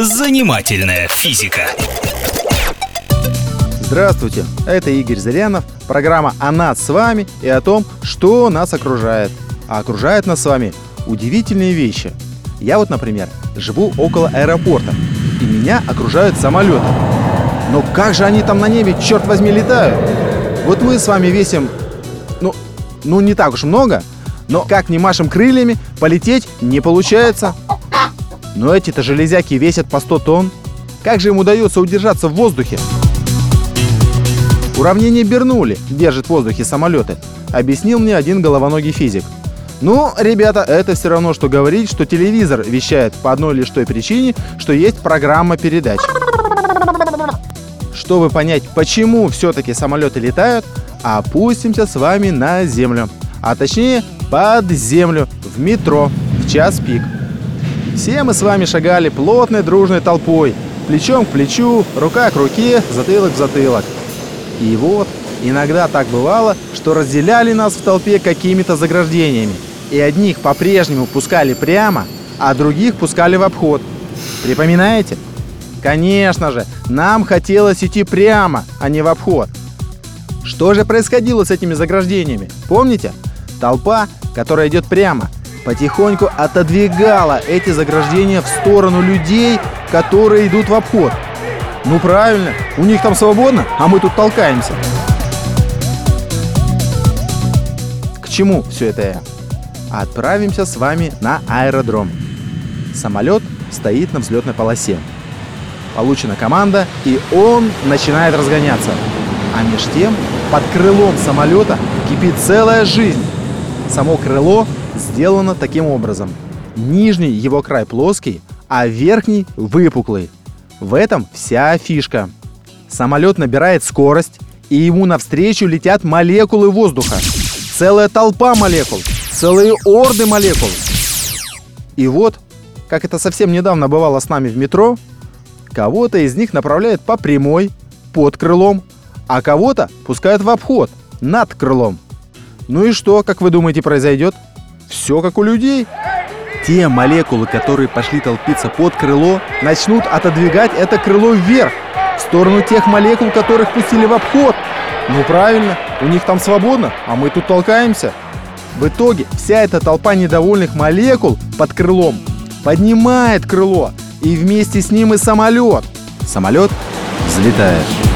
Занимательная физика. Здравствуйте, это Игорь Зырянов, программа «О нас с вами» и о том, что нас окружает. А окружает нас с вами удивительные вещи. Я вот, например, живу около аэропорта, и меня окружают самолеты. Но как же они там на небе, черт возьми, летают? Вот мы с вами весим, ну, ну не так уж много, но как ни машем крыльями, полететь не получается. Но эти-то железяки весят по 100 тонн. Как же им удается удержаться в воздухе? Уравнение Бернули держит в воздухе самолеты, объяснил мне один головоногий физик. Ну, ребята, это все равно, что говорить, что телевизор вещает по одной лишь той причине, что есть программа передач. Чтобы понять, почему все-таки самолеты летают, опустимся с вами на землю. А точнее, под землю, в метро, в час пик. Все мы с вами шагали плотной дружной толпой, плечом к плечу, рука к руке, затылок в затылок. И вот, иногда так бывало, что разделяли нас в толпе какими-то заграждениями. И одних по-прежнему пускали прямо, а других пускали в обход. Припоминаете? Конечно же, нам хотелось идти прямо, а не в обход. Что же происходило с этими заграждениями? Помните? Толпа, которая идет прямо, потихоньку отодвигала эти заграждения в сторону людей, которые идут в обход. Ну правильно, у них там свободно, а мы тут толкаемся. К чему все это я? Отправимся с вами на аэродром. Самолет стоит на взлетной полосе. Получена команда, и он начинает разгоняться. А меж тем под крылом самолета кипит целая жизнь. Само крыло сделано таким образом. Нижний его край плоский, а верхний выпуклый. В этом вся фишка. Самолет набирает скорость, и ему навстречу летят молекулы воздуха. Целая толпа молекул, целые орды молекул. И вот, как это совсем недавно бывало с нами в метро, кого-то из них направляют по прямой, под крылом, а кого-то пускают в обход, над крылом. Ну и что, как вы думаете, произойдет? Все как у людей. Те молекулы, которые пошли толпиться под крыло, начнут отодвигать это крыло вверх, в сторону тех молекул, которых пустили в обход. Ну правильно, у них там свободно, а мы тут толкаемся. В итоге вся эта толпа недовольных молекул под крылом поднимает крыло, и вместе с ним и самолет. Самолет взлетает.